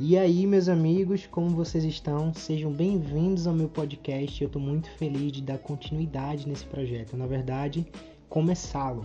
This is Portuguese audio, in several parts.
E aí, meus amigos, como vocês estão? Sejam bem-vindos ao meu podcast. Eu estou muito feliz de dar continuidade nesse projeto, na verdade, começá-lo.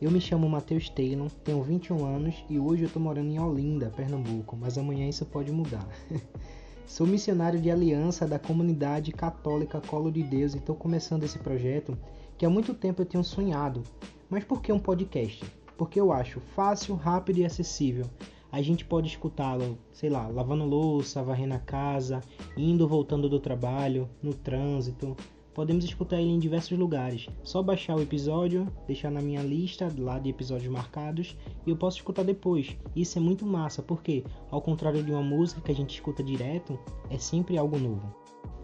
Eu me chamo Matheus Taylor, tenho 21 anos e hoje eu estou morando em Olinda, Pernambuco, mas amanhã isso pode mudar. Sou missionário de aliança da comunidade católica Colo de Deus e estou começando esse projeto que há muito tempo eu tenho sonhado. Mas por que um podcast? Porque eu acho fácil, rápido e acessível. A gente pode escutá-lo, sei lá, lavando louça, varrendo a casa, indo voltando do trabalho, no trânsito. Podemos escutar ele em diversos lugares. Só baixar o episódio, deixar na minha lista lá de episódios marcados e eu posso escutar depois. Isso é muito massa, porque ao contrário de uma música que a gente escuta direto, é sempre algo novo.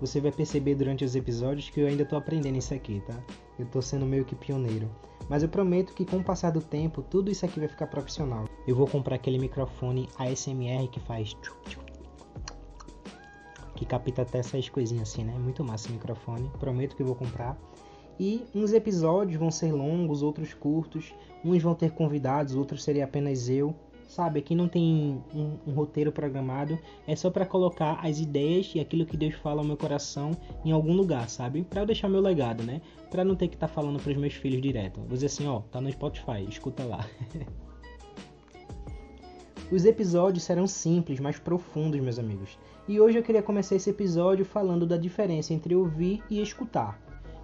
Você vai perceber durante os episódios que eu ainda estou aprendendo isso aqui, tá? Eu estou sendo meio que pioneiro. Mas eu prometo que com o passar do tempo, tudo isso aqui vai ficar profissional. Eu vou comprar aquele microfone ASMR que faz que capta até essas coisinhas assim, né? Muito massa esse microfone. Prometo que vou comprar. E uns episódios vão ser longos, outros curtos. Uns vão ter convidados, outros seria apenas eu sabe? Aqui não tem um, um roteiro programado, é só para colocar as ideias e aquilo que Deus fala ao meu coração em algum lugar, sabe? Para eu deixar meu legado, né? Para não ter que estar tá falando para os meus filhos direto. Vou dizer assim, ó, tá no Spotify, escuta lá. Os episódios serão simples, mas profundos, meus amigos. E hoje eu queria começar esse episódio falando da diferença entre ouvir e escutar.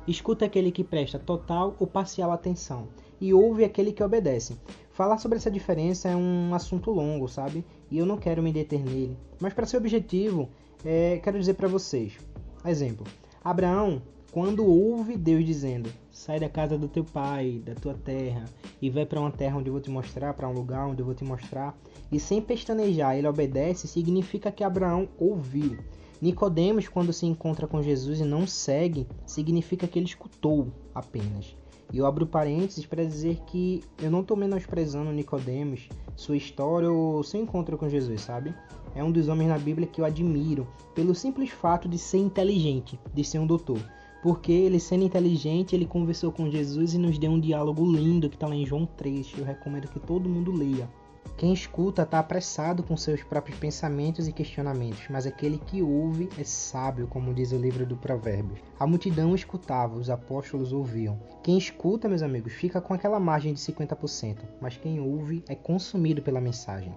Escuta aquele que presta total ou parcial atenção, e ouve aquele que obedece. Falar sobre essa diferença é um assunto longo, sabe? E eu não quero me deter nele. Mas para ser objetivo, é, quero dizer para vocês. Exemplo: Abraão, quando ouve Deus dizendo: "Sai da casa do teu pai, da tua terra, e vai para uma terra onde eu vou te mostrar, para um lugar onde eu vou te mostrar", e sem pestanejar, ele obedece, significa que Abraão ouviu. Nicodemos, quando se encontra com Jesus e não segue, significa que ele escutou apenas. E eu abro parênteses para dizer que eu não estou menosprezando Nicodemos, sua história ou seu encontro com Jesus, sabe? É um dos homens na Bíblia que eu admiro pelo simples fato de ser inteligente, de ser um doutor. Porque ele sendo inteligente, ele conversou com Jesus e nos deu um diálogo lindo que está lá em João 3. Eu recomendo que todo mundo leia. Quem escuta está apressado com seus próprios pensamentos e questionamentos, mas aquele que ouve é sábio, como diz o livro do Provérbios. A multidão escutava, os apóstolos ouviam. Quem escuta, meus amigos, fica com aquela margem de 50%, mas quem ouve é consumido pela mensagem.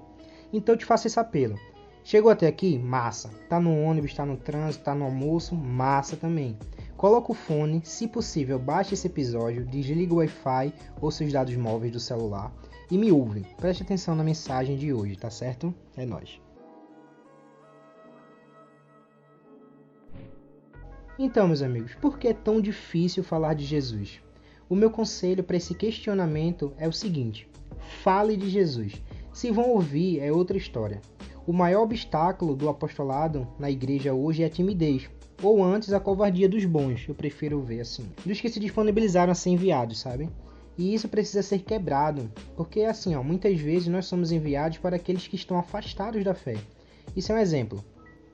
Então eu te faço esse apelo. Chegou até aqui? Massa. Tá no ônibus, tá no trânsito, tá no almoço? Massa também. Coloca o fone, se possível, baixe esse episódio, desliga o Wi-Fi ou seus dados móveis do celular e me ouve. Preste atenção na mensagem de hoje, tá certo? É nós. Então, meus amigos, por que é tão difícil falar de Jesus? O meu conselho para esse questionamento é o seguinte: fale de Jesus. Se vão ouvir, é outra história. O maior obstáculo do apostolado na igreja hoje é a timidez, ou antes a covardia dos bons, eu prefiro ver assim, dos que se disponibilizaram a ser enviados, sabe? E isso precisa ser quebrado, porque assim, ó, muitas vezes nós somos enviados para aqueles que estão afastados da fé. Isso é um exemplo.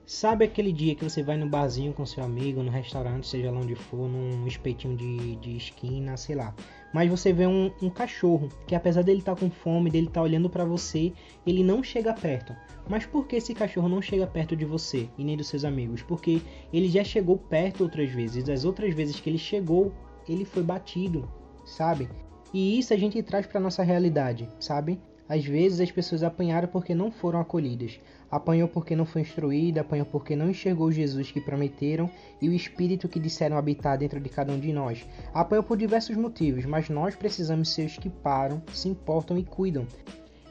Sabe aquele dia que você vai no barzinho com seu amigo, no restaurante, seja lá onde for, num espetinho de, de esquina, sei lá. Mas você vê um, um cachorro que, apesar dele estar tá com fome, dele estar tá olhando para você, ele não chega perto. Mas por que esse cachorro não chega perto de você e nem dos seus amigos? Porque ele já chegou perto outras vezes. Das outras vezes que ele chegou, ele foi batido, sabe? E isso a gente traz para nossa realidade, sabe? Às vezes as pessoas apanharam porque não foram acolhidas, apanhou porque não foi instruída, apanhou porque não enxergou Jesus que prometeram e o Espírito que disseram habitar dentro de cada um de nós. Apanhou por diversos motivos, mas nós precisamos ser os que param, se importam e cuidam.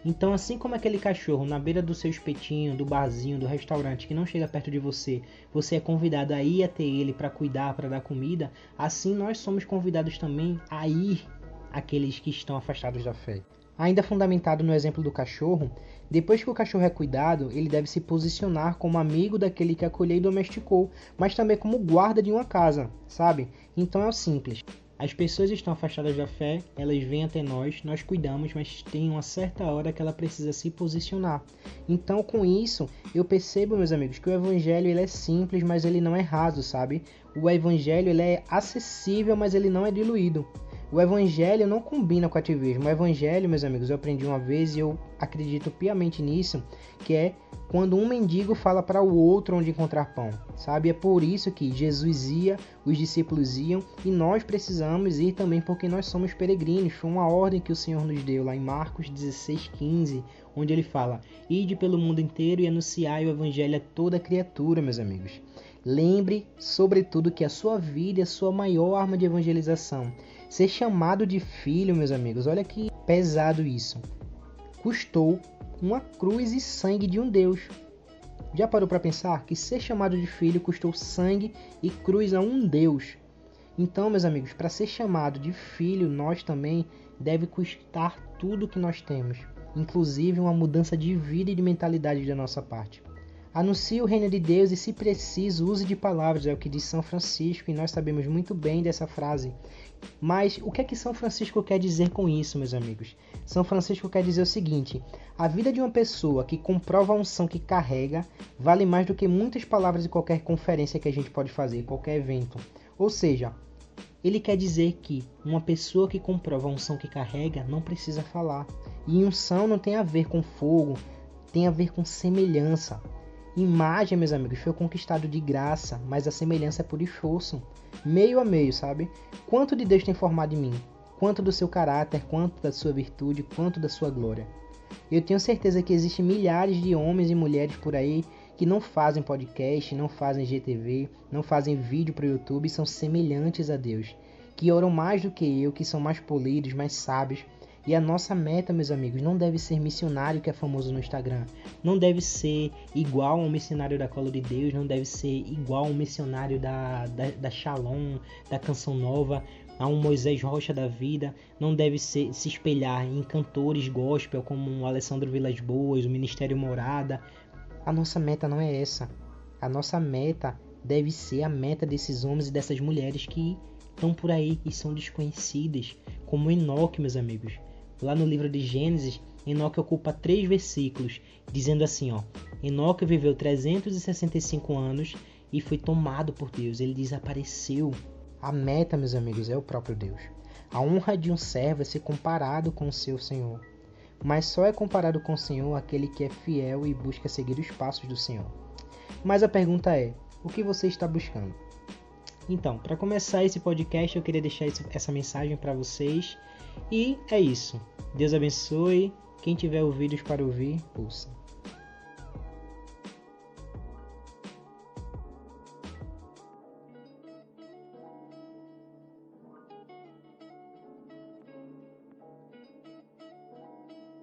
Então, assim como aquele cachorro na beira do seu espetinho, do barzinho, do restaurante que não chega perto de você, você é convidado a ir até ele para cuidar, para dar comida, assim nós somos convidados também a ir aqueles que estão afastados da fé. Ainda fundamentado no exemplo do cachorro, depois que o cachorro é cuidado, ele deve se posicionar como amigo daquele que acolheu e domesticou, mas também como guarda de uma casa, sabe? Então é o simples. As pessoas estão afastadas da fé, elas vêm até nós, nós cuidamos, mas tem uma certa hora que ela precisa se posicionar. Então, com isso, eu percebo, meus amigos, que o evangelho ele é simples, mas ele não é raso, sabe? O evangelho ele é acessível, mas ele não é diluído. O evangelho não combina com ativismo. O evangelho, meus amigos, eu aprendi uma vez e eu acredito piamente nisso, que é quando um mendigo fala para o outro onde encontrar pão, sabe? É por isso que Jesus ia, os discípulos iam e nós precisamos ir também porque nós somos peregrinos. Foi uma ordem que o Senhor nos deu lá em Marcos 16:15, onde ele fala: "Ide pelo mundo inteiro e anunciai o evangelho a toda criatura", meus amigos. Lembre, sobretudo, que a sua vida é a sua maior arma de evangelização. Ser chamado de filho, meus amigos, olha que pesado isso. Custou uma cruz e sangue de um Deus. Já parou para pensar que ser chamado de filho custou sangue e cruz a um Deus? Então, meus amigos, para ser chamado de filho, nós também deve custar tudo que nós temos, inclusive uma mudança de vida e de mentalidade da nossa parte. Anuncie o reino de Deus e, se preciso, use de palavras, é o que diz São Francisco, e nós sabemos muito bem dessa frase. Mas o que é que São Francisco quer dizer com isso, meus amigos? São Francisco quer dizer o seguinte: a vida de uma pessoa que comprova a unção que carrega vale mais do que muitas palavras de qualquer conferência que a gente pode fazer, qualquer evento. Ou seja, ele quer dizer que uma pessoa que comprova a unção que carrega não precisa falar. E unção não tem a ver com fogo, tem a ver com semelhança. Imagem, meus amigos, foi conquistado de graça, mas a semelhança é por esforço. Meio a meio, sabe? Quanto de Deus tem formado em mim? Quanto do seu caráter, quanto da sua virtude, quanto da sua glória? Eu tenho certeza que existem milhares de homens e mulheres por aí que não fazem podcast, não fazem GTV, não fazem vídeo para o YouTube são semelhantes a Deus, que oram mais do que eu, que são mais polidos, mais sábios, e a nossa meta, meus amigos, não deve ser missionário que é famoso no Instagram. Não deve ser igual a um missionário da Cola de Deus. Não deve ser igual a um missionário da, da, da Shalom, da Canção Nova, a um Moisés Rocha da vida. Não deve ser, se espelhar em cantores gospel como o Alessandro Vilas Boas, o Ministério Morada. A nossa meta não é essa. A nossa meta deve ser a meta desses homens e dessas mulheres que estão por aí e são desconhecidas, como Enoque, meus amigos. Lá no livro de Gênesis, Enoque ocupa três versículos, dizendo assim, ó: Enoque viveu 365 anos e foi tomado por Deus. Ele desapareceu. A meta, meus amigos, é o próprio Deus. A honra de um servo é ser comparado com o seu Senhor. Mas só é comparado com o Senhor aquele que é fiel e busca seguir os passos do Senhor. Mas a pergunta é: o que você está buscando? Então, para começar esse podcast, eu queria deixar essa mensagem para vocês. E é isso. Deus abençoe. Quem tiver ouvidos para ouvir, ouça.